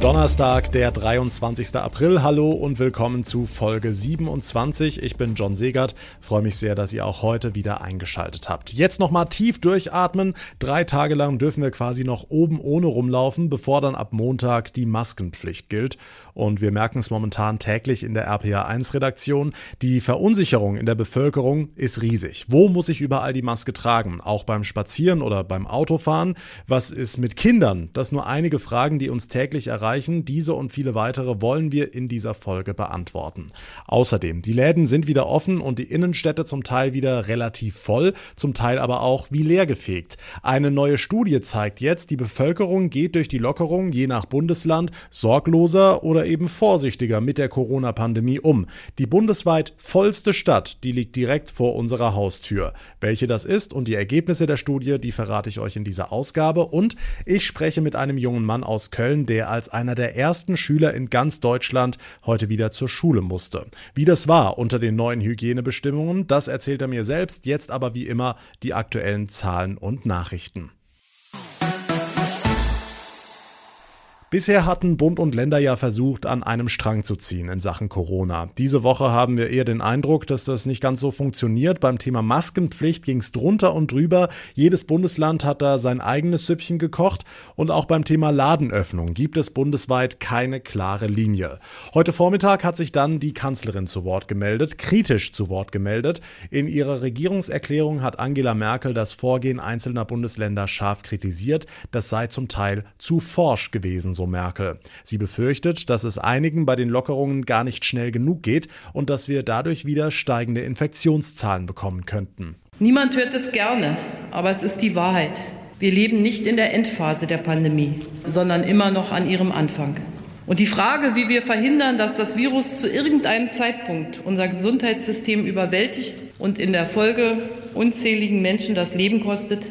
Donnerstag, der 23. April. Hallo und willkommen zu Folge 27. Ich bin John Segert. Freue mich sehr, dass ihr auch heute wieder eingeschaltet habt. Jetzt nochmal tief durchatmen. Drei Tage lang dürfen wir quasi noch oben ohne rumlaufen, bevor dann ab Montag die Maskenpflicht gilt. Und wir merken es momentan täglich in der RPA1 Redaktion. Die Verunsicherung in der Bevölkerung ist riesig. Wo muss ich überall die Maske tragen? Auch beim Spazieren oder beim Autofahren? Was ist mit Kindern? Das nur einige Fragen, die uns täglich erreichen erreichen. Diese und viele weitere wollen wir in dieser Folge beantworten. Außerdem, die Läden sind wieder offen und die Innenstädte zum Teil wieder relativ voll, zum Teil aber auch wie leergefegt. Eine neue Studie zeigt jetzt, die Bevölkerung geht durch die Lockerung je nach Bundesland sorgloser oder eben vorsichtiger mit der Corona-Pandemie um. Die bundesweit vollste Stadt, die liegt direkt vor unserer Haustür. Welche das ist und die Ergebnisse der Studie, die verrate ich euch in dieser Ausgabe und ich spreche mit einem jungen Mann aus Köln, der als einer der ersten Schüler in ganz Deutschland heute wieder zur Schule musste. Wie das war unter den neuen Hygienebestimmungen, das erzählt er mir selbst, jetzt aber wie immer die aktuellen Zahlen und Nachrichten. Bisher hatten Bund und Länder ja versucht, an einem Strang zu ziehen in Sachen Corona. Diese Woche haben wir eher den Eindruck, dass das nicht ganz so funktioniert. Beim Thema Maskenpflicht ging es drunter und drüber. Jedes Bundesland hat da sein eigenes Süppchen gekocht. Und auch beim Thema Ladenöffnung gibt es bundesweit keine klare Linie. Heute Vormittag hat sich dann die Kanzlerin zu Wort gemeldet, kritisch zu Wort gemeldet. In ihrer Regierungserklärung hat Angela Merkel das Vorgehen einzelner Bundesländer scharf kritisiert. Das sei zum Teil zu forsch gewesen, so Merkel. Sie befürchtet, dass es einigen bei den Lockerungen gar nicht schnell genug geht und dass wir dadurch wieder steigende Infektionszahlen bekommen könnten. Niemand hört es gerne, aber es ist die Wahrheit. Wir leben nicht in der Endphase der Pandemie, sondern immer noch an ihrem Anfang. Und die Frage, wie wir verhindern, dass das Virus zu irgendeinem Zeitpunkt unser Gesundheitssystem überwältigt und in der Folge unzähligen Menschen das Leben kostet,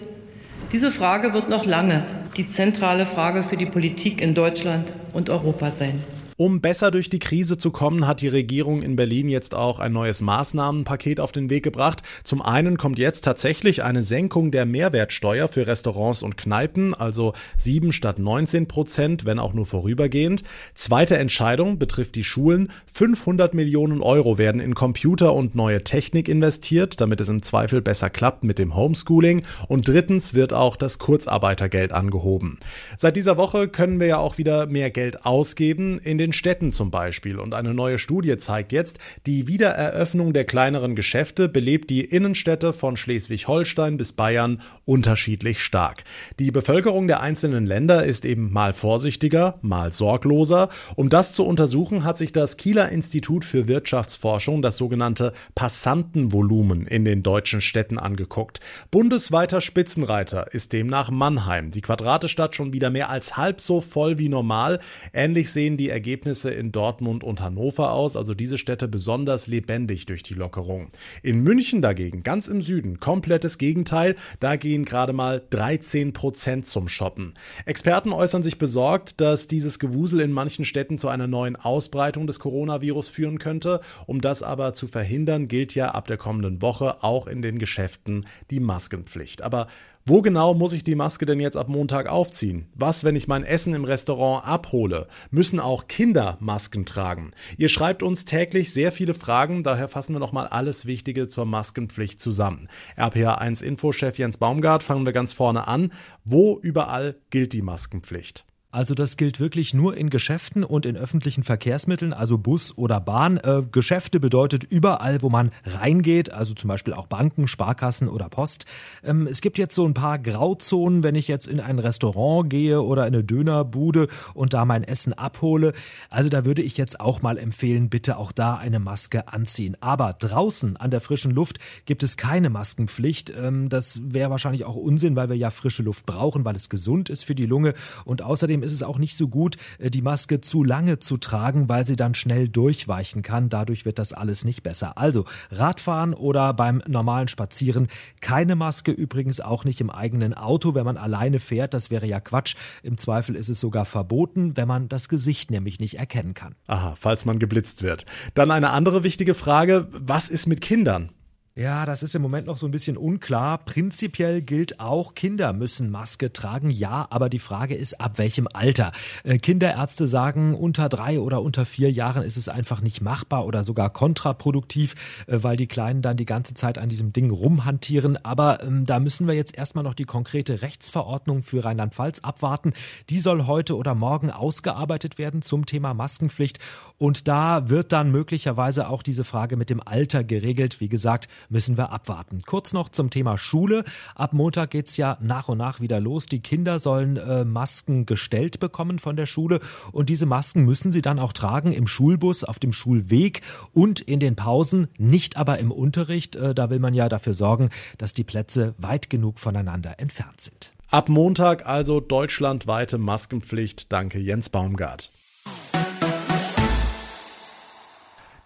diese Frage wird noch lange die zentrale Frage für die Politik in Deutschland und Europa sein. Um besser durch die Krise zu kommen, hat die Regierung in Berlin jetzt auch ein neues Maßnahmenpaket auf den Weg gebracht. Zum einen kommt jetzt tatsächlich eine Senkung der Mehrwertsteuer für Restaurants und Kneipen, also 7 statt 19 Prozent, wenn auch nur vorübergehend. Zweite Entscheidung betrifft die Schulen. 500 Millionen Euro werden in Computer und neue Technik investiert, damit es im Zweifel besser klappt mit dem Homeschooling. Und drittens wird auch das Kurzarbeitergeld angehoben. Seit dieser Woche können wir ja auch wieder mehr Geld ausgeben. In den den Städten zum Beispiel. Und eine neue Studie zeigt jetzt, die Wiedereröffnung der kleineren Geschäfte belebt die Innenstädte von Schleswig-Holstein bis Bayern unterschiedlich stark. Die Bevölkerung der einzelnen Länder ist eben mal vorsichtiger, mal sorgloser. Um das zu untersuchen, hat sich das Kieler Institut für Wirtschaftsforschung das sogenannte Passantenvolumen in den deutschen Städten angeguckt. Bundesweiter Spitzenreiter ist demnach Mannheim. Die Quadratestadt schon wieder mehr als halb so voll wie normal. Ähnlich sehen die Ergebnisse Ergebnisse in Dortmund und Hannover aus, also diese Städte besonders lebendig durch die Lockerung. In München dagegen, ganz im Süden, komplettes Gegenteil, da gehen gerade mal 13 Prozent zum Shoppen. Experten äußern sich besorgt, dass dieses Gewusel in manchen Städten zu einer neuen Ausbreitung des Coronavirus führen könnte. Um das aber zu verhindern, gilt ja ab der kommenden Woche auch in den Geschäften die Maskenpflicht. Aber wo genau muss ich die Maske denn jetzt ab Montag aufziehen? Was, wenn ich mein Essen im Restaurant abhole? Müssen auch Kinder Masken tragen? Ihr schreibt uns täglich sehr viele Fragen, daher fassen wir nochmal alles Wichtige zur Maskenpflicht zusammen. RPA1 Infochef Jens Baumgart, fangen wir ganz vorne an. Wo überall gilt die Maskenpflicht? Also das gilt wirklich nur in Geschäften und in öffentlichen Verkehrsmitteln, also Bus oder Bahn. Äh, Geschäfte bedeutet überall, wo man reingeht, also zum Beispiel auch Banken, Sparkassen oder Post. Ähm, es gibt jetzt so ein paar Grauzonen, wenn ich jetzt in ein Restaurant gehe oder in eine Dönerbude und da mein Essen abhole. Also da würde ich jetzt auch mal empfehlen, bitte auch da eine Maske anziehen. Aber draußen an der frischen Luft gibt es keine Maskenpflicht. Ähm, das wäre wahrscheinlich auch Unsinn, weil wir ja frische Luft brauchen, weil es gesund ist für die Lunge und außerdem ist es auch nicht so gut, äh, die Maske zu lange zu tragen, weil sie dann schnell durchweichen kann. Dadurch wird das alles nicht besser. Also Radfahren oder beim normalen Spazieren keine Maske, übrigens auch nicht im eigenen Auto, wenn man alleine fährt. Das wäre ja Quatsch. Im Zweifel ist es sogar verboten, wenn man das Gesicht nämlich nicht erkennen kann. Aha, falls man geblitzt wird. Dann eine andere wichtige Frage. Was ist mit Kindern? Ja, das ist im Moment noch so ein bisschen unklar. Prinzipiell gilt auch, Kinder müssen Maske tragen. Ja, aber die Frage ist, ab welchem Alter? Äh, Kinderärzte sagen, unter drei oder unter vier Jahren ist es einfach nicht machbar oder sogar kontraproduktiv, äh, weil die Kleinen dann die ganze Zeit an diesem Ding rumhantieren. Aber ähm, da müssen wir jetzt erstmal noch die konkrete Rechtsverordnung für Rheinland-Pfalz abwarten. Die soll heute oder morgen ausgearbeitet werden zum Thema Maskenpflicht. Und da wird dann möglicherweise auch diese Frage mit dem Alter geregelt. Wie gesagt, müssen wir abwarten. Kurz noch zum Thema Schule. Ab Montag geht's ja nach und nach wieder los. Die Kinder sollen äh, Masken gestellt bekommen von der Schule und diese Masken müssen sie dann auch tragen im Schulbus, auf dem Schulweg und in den Pausen, nicht aber im Unterricht. Äh, da will man ja dafür sorgen, dass die Plätze weit genug voneinander entfernt sind. Ab Montag also deutschlandweite Maskenpflicht. Danke Jens Baumgart.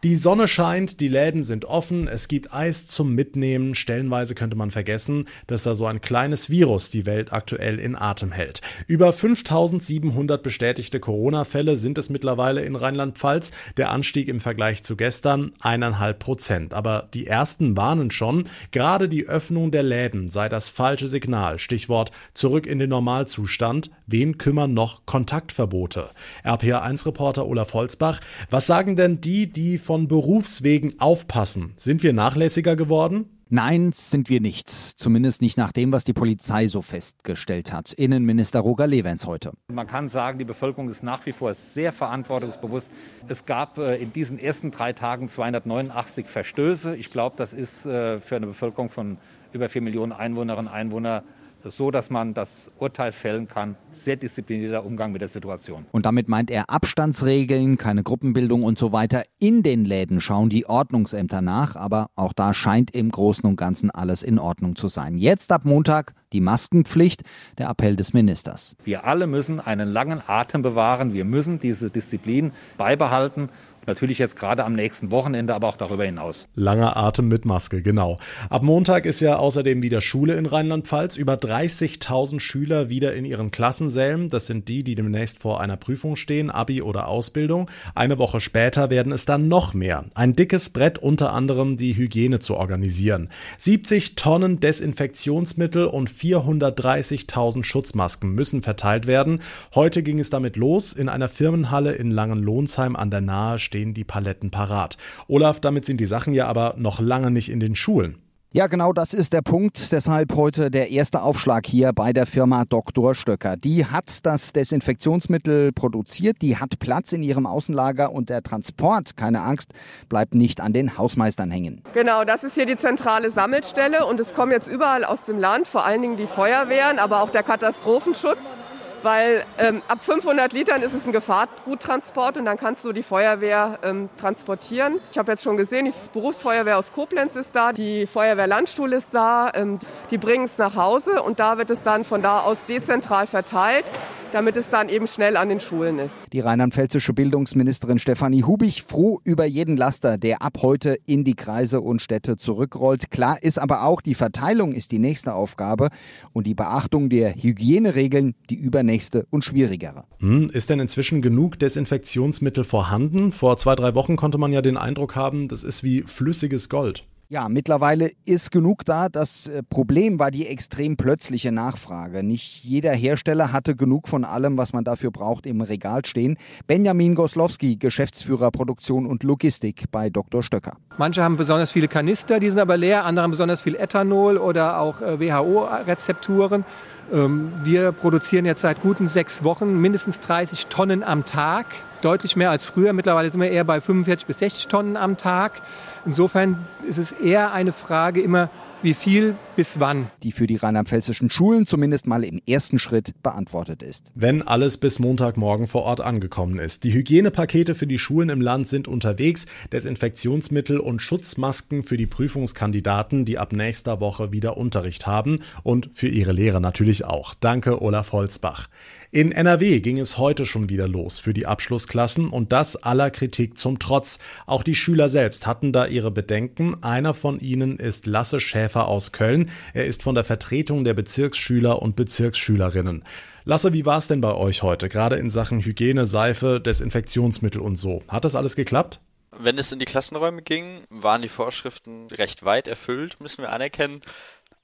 Die Sonne scheint, die Läden sind offen, es gibt Eis zum Mitnehmen. Stellenweise könnte man vergessen, dass da so ein kleines Virus die Welt aktuell in Atem hält. Über 5700 bestätigte Corona-Fälle sind es mittlerweile in Rheinland-Pfalz. Der Anstieg im Vergleich zu gestern eineinhalb Prozent. Aber die ersten warnen schon, gerade die Öffnung der Läden sei das falsche Signal. Stichwort zurück in den Normalzustand. Wen kümmern noch Kontaktverbote? RPA1-Reporter Olaf Holzbach. Was sagen denn die, die von Berufswegen aufpassen. Sind wir nachlässiger geworden? Nein, sind wir nicht. Zumindest nicht nach dem, was die Polizei so festgestellt hat. Innenminister Roger Levens heute. Man kann sagen, die Bevölkerung ist nach wie vor sehr verantwortungsbewusst. Es gab äh, in diesen ersten drei Tagen 289 Verstöße. Ich glaube, das ist äh, für eine Bevölkerung von über vier Millionen Einwohnerinnen und Einwohnern so, dass man das Urteil fällen kann. Sehr disziplinierter Umgang mit der Situation. Und damit meint er Abstandsregeln, keine Gruppenbildung und so weiter. In den Läden schauen die Ordnungsämter nach, aber auch da scheint im Großen und Ganzen alles in Ordnung zu sein. Jetzt ab Montag die Maskenpflicht, der Appell des Ministers. Wir alle müssen einen langen Atem bewahren. Wir müssen diese Disziplin beibehalten. Natürlich jetzt gerade am nächsten Wochenende, aber auch darüber hinaus. Langer Atem mit Maske, genau. Ab Montag ist ja außerdem wieder Schule in Rheinland-Pfalz. Über 30.000 Schüler wieder in ihren Klassensälen. Das sind die, die demnächst vor einer Prüfung stehen, Abi oder Ausbildung. Eine Woche später werden es dann noch mehr. Ein dickes Brett unter anderem die Hygiene zu organisieren. 70 Tonnen Desinfektionsmittel und 430.000 Schutzmasken müssen verteilt werden. Heute ging es damit los. In einer Firmenhalle in Langenlohnsheim an der Nahe stehen die Paletten parat. Olaf, damit sind die Sachen ja aber noch lange nicht in den Schulen. Ja, genau das ist der Punkt. Deshalb heute der erste Aufschlag hier bei der Firma Dr. Stöcker. Die hat das Desinfektionsmittel produziert, die hat Platz in ihrem Außenlager und der Transport, keine Angst, bleibt nicht an den Hausmeistern hängen. Genau, das ist hier die zentrale Sammelstelle und es kommen jetzt überall aus dem Land, vor allen Dingen die Feuerwehren, aber auch der Katastrophenschutz weil ähm, ab 500 Litern ist es ein Gefahrguttransport und dann kannst du die Feuerwehr ähm, transportieren. Ich habe jetzt schon gesehen, die Berufsfeuerwehr aus Koblenz ist da, die Feuerwehr Landstuhl ist da, ähm, die bringen es nach Hause und da wird es dann von da aus dezentral verteilt damit es dann eben schnell an den Schulen ist. Die rheinland-pfälzische Bildungsministerin Stefanie Hubich froh über jeden Laster, der ab heute in die Kreise und Städte zurückrollt. Klar ist aber auch, die Verteilung ist die nächste Aufgabe und die Beachtung der Hygieneregeln die übernächste und schwierigere. Hm, ist denn inzwischen genug Desinfektionsmittel vorhanden? Vor zwei, drei Wochen konnte man ja den Eindruck haben, das ist wie flüssiges Gold. Ja, mittlerweile ist genug da. Das äh, Problem war die extrem plötzliche Nachfrage. Nicht jeder Hersteller hatte genug von allem, was man dafür braucht, im Regal stehen. Benjamin Goslowski, Geschäftsführer Produktion und Logistik bei Dr. Stöcker. Manche haben besonders viele Kanister, die sind aber leer, andere haben besonders viel Ethanol oder auch äh, WHO-Rezepturen. Ähm, wir produzieren jetzt seit guten sechs Wochen mindestens 30 Tonnen am Tag. Deutlich mehr als früher. Mittlerweile sind wir eher bei 45 bis 60 Tonnen am Tag. Insofern ist es eher eine Frage immer, wie viel bis wann. Die für die rheinland-pfälzischen Schulen zumindest mal im ersten Schritt beantwortet ist. Wenn alles bis Montagmorgen vor Ort angekommen ist. Die Hygienepakete für die Schulen im Land sind unterwegs. Desinfektionsmittel und Schutzmasken für die Prüfungskandidaten, die ab nächster Woche wieder Unterricht haben. Und für ihre Lehrer natürlich auch. Danke, Olaf Holzbach. In NRW ging es heute schon wieder los für die Abschlussklassen und das aller Kritik zum Trotz. Auch die Schüler selbst hatten da ihre Bedenken. Einer von ihnen ist Lasse Schäfer aus Köln. Er ist von der Vertretung der Bezirksschüler und Bezirksschülerinnen. Lasse, wie war es denn bei euch heute, gerade in Sachen Hygiene, Seife, Desinfektionsmittel und so? Hat das alles geklappt? Wenn es in die Klassenräume ging, waren die Vorschriften recht weit erfüllt, müssen wir anerkennen.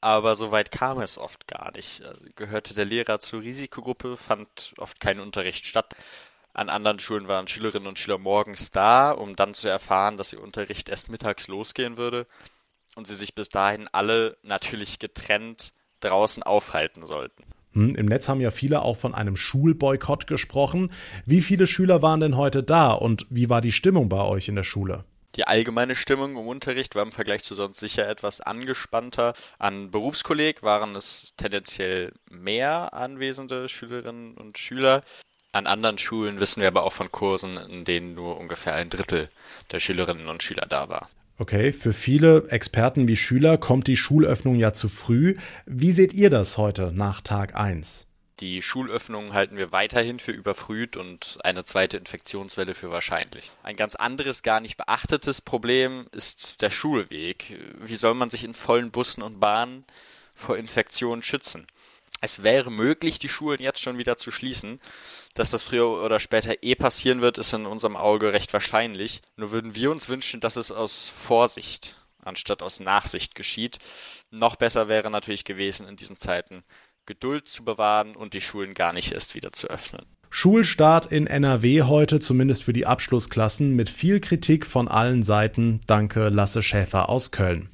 Aber so weit kam es oft gar nicht. Also gehörte der Lehrer zur Risikogruppe, fand oft kein Unterricht statt. An anderen Schulen waren Schülerinnen und Schüler morgens da, um dann zu erfahren, dass ihr Unterricht erst mittags losgehen würde und sie sich bis dahin alle natürlich getrennt draußen aufhalten sollten. Hm, Im Netz haben ja viele auch von einem Schulboykott gesprochen. Wie viele Schüler waren denn heute da und wie war die Stimmung bei euch in der Schule? Die allgemeine Stimmung im Unterricht war im Vergleich zu sonst sicher etwas angespannter. An Berufskolleg waren es tendenziell mehr anwesende Schülerinnen und Schüler. An anderen Schulen wissen wir aber auch von Kursen, in denen nur ungefähr ein Drittel der Schülerinnen und Schüler da war. Okay, für viele Experten wie Schüler kommt die Schulöffnung ja zu früh. Wie seht ihr das heute nach Tag 1? Die Schulöffnung halten wir weiterhin für überfrüht und eine zweite Infektionswelle für wahrscheinlich. Ein ganz anderes, gar nicht beachtetes Problem ist der Schulweg. Wie soll man sich in vollen Bussen und Bahnen vor Infektionen schützen? Es wäre möglich, die Schulen jetzt schon wieder zu schließen. Dass das früher oder später eh passieren wird, ist in unserem Auge recht wahrscheinlich. Nur würden wir uns wünschen, dass es aus Vorsicht anstatt aus Nachsicht geschieht. Noch besser wäre natürlich gewesen, in diesen Zeiten Geduld zu bewahren und die Schulen gar nicht erst wieder zu öffnen. Schulstart in NRW heute, zumindest für die Abschlussklassen, mit viel Kritik von allen Seiten. Danke, Lasse Schäfer aus Köln.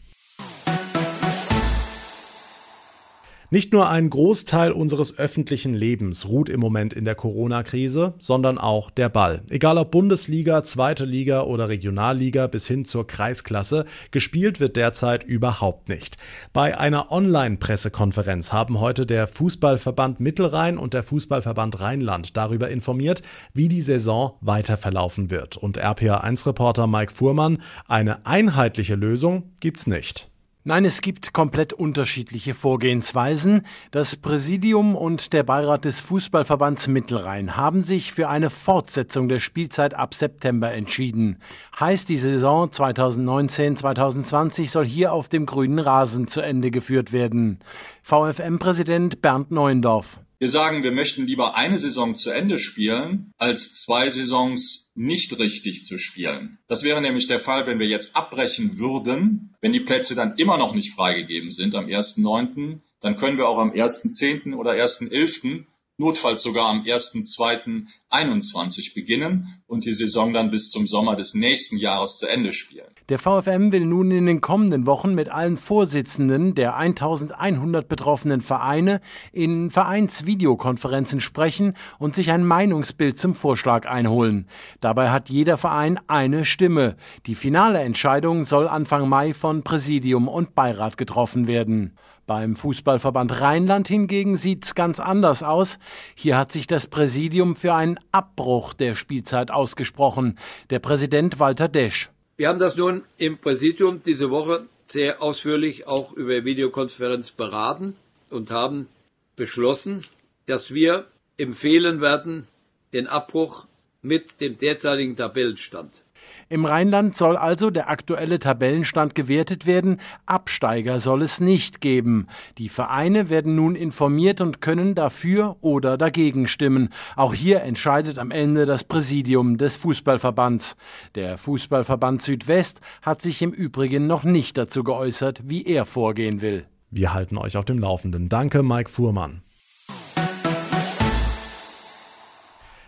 Nicht nur ein Großteil unseres öffentlichen Lebens ruht im Moment in der Corona-Krise, sondern auch der Ball. Egal ob Bundesliga, zweite Liga oder Regionalliga bis hin zur Kreisklasse, gespielt wird derzeit überhaupt nicht. Bei einer Online-Pressekonferenz haben heute der Fußballverband Mittelrhein und der Fußballverband Rheinland darüber informiert, wie die Saison weiter verlaufen wird. Und RPA1-Reporter Mike Fuhrmann, eine einheitliche Lösung gibt's nicht. Nein, es gibt komplett unterschiedliche Vorgehensweisen. Das Präsidium und der Beirat des Fußballverbands Mittelrhein haben sich für eine Fortsetzung der Spielzeit ab September entschieden. Heißt, die Saison 2019-2020 soll hier auf dem grünen Rasen zu Ende geführt werden. VfM-Präsident Bernd Neuendorf. Wir sagen, wir möchten lieber eine Saison zu Ende spielen, als zwei Saisons nicht richtig zu spielen. Das wäre nämlich der Fall, wenn wir jetzt abbrechen würden, wenn die Plätze dann immer noch nicht freigegeben sind am 1.9., dann können wir auch am 1.10. oder 1.11 notfalls sogar am 1.2.21 beginnen und die Saison dann bis zum Sommer des nächsten Jahres zu Ende spielen. Der VfM will nun in den kommenden Wochen mit allen Vorsitzenden der 1100 betroffenen Vereine in Vereinsvideokonferenzen sprechen und sich ein Meinungsbild zum Vorschlag einholen. Dabei hat jeder Verein eine Stimme. Die finale Entscheidung soll Anfang Mai von Präsidium und Beirat getroffen werden. Beim Fußballverband Rheinland hingegen sieht's ganz anders aus. Hier hat sich das Präsidium für einen Abbruch der Spielzeit ausgesprochen. Der Präsident Walter Desch. Wir haben das nun im Präsidium diese Woche sehr ausführlich auch über Videokonferenz beraten und haben beschlossen, dass wir empfehlen werden den Abbruch mit dem derzeitigen Tabellenstand. Im Rheinland soll also der aktuelle Tabellenstand gewertet werden. Absteiger soll es nicht geben. Die Vereine werden nun informiert und können dafür oder dagegen stimmen. Auch hier entscheidet am Ende das Präsidium des Fußballverbands. Der Fußballverband Südwest hat sich im Übrigen noch nicht dazu geäußert, wie er vorgehen will. Wir halten euch auf dem Laufenden. Danke, Mike Fuhrmann.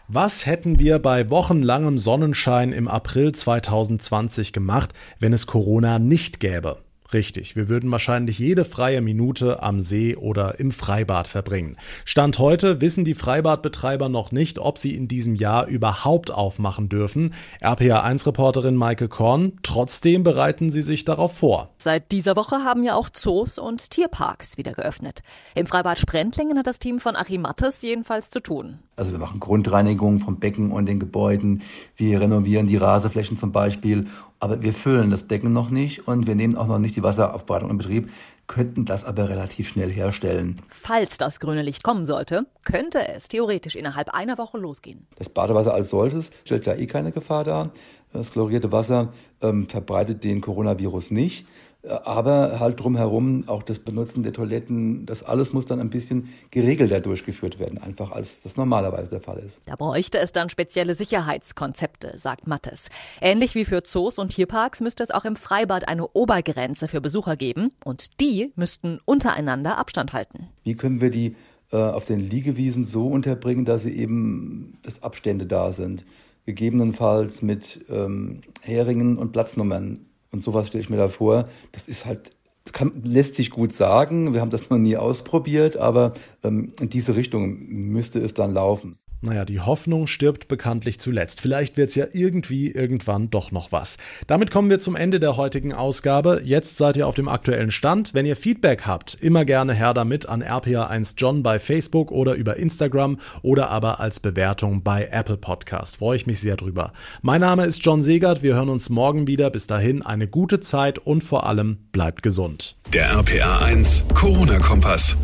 Was hätten wir bei wochenlangem Sonnenschein im April 2020 gemacht, wenn es Corona nicht gäbe? Richtig, wir würden wahrscheinlich jede freie Minute am See oder im Freibad verbringen. Stand heute wissen die Freibadbetreiber noch nicht, ob sie in diesem Jahr überhaupt aufmachen dürfen. RPA1-Reporterin Maike Korn, trotzdem bereiten sie sich darauf vor. Seit dieser Woche haben ja auch Zoos und Tierparks wieder geöffnet. Im Freibad Sprendlingen hat das Team von Achim Mattes jedenfalls zu tun. Also wir machen Grundreinigung vom Becken und den Gebäuden. Wir renovieren die Rasenflächen zum Beispiel. Aber wir füllen das Becken noch nicht und wir nehmen auch noch nicht die Wasseraufbereitung in Betrieb, könnten das aber relativ schnell herstellen. Falls das grüne Licht kommen sollte, könnte es theoretisch innerhalb einer Woche losgehen. Das Badewasser als solches stellt ja eh keine Gefahr dar. Das chlorierte Wasser ähm, verbreitet den Coronavirus nicht. Aber halt drumherum auch das Benutzen der Toiletten, das alles muss dann ein bisschen geregelter durchgeführt werden, einfach als das normalerweise der Fall ist. Da bräuchte es dann spezielle Sicherheitskonzepte, sagt Mattes. Ähnlich wie für Zoos und Tierparks müsste es auch im Freibad eine Obergrenze für Besucher geben und die müssten untereinander Abstand halten. Wie können wir die äh, auf den Liegewiesen so unterbringen, dass sie eben, dass Abstände da sind? Gegebenenfalls mit ähm, Heringen und Platznummern und sowas stelle ich mir da vor. Das ist halt, kann, lässt sich gut sagen. Wir haben das noch nie ausprobiert, aber ähm, in diese Richtung müsste es dann laufen. Naja, die Hoffnung stirbt bekanntlich zuletzt. Vielleicht wird's ja irgendwie irgendwann doch noch was. Damit kommen wir zum Ende der heutigen Ausgabe. Jetzt seid ihr auf dem aktuellen Stand. Wenn ihr Feedback habt, immer gerne her damit an rpa1john bei Facebook oder über Instagram oder aber als Bewertung bei Apple Podcast. Freue ich mich sehr drüber. Mein Name ist John Segert. Wir hören uns morgen wieder. Bis dahin eine gute Zeit und vor allem bleibt gesund. Der RPA1 Corona-Kompass.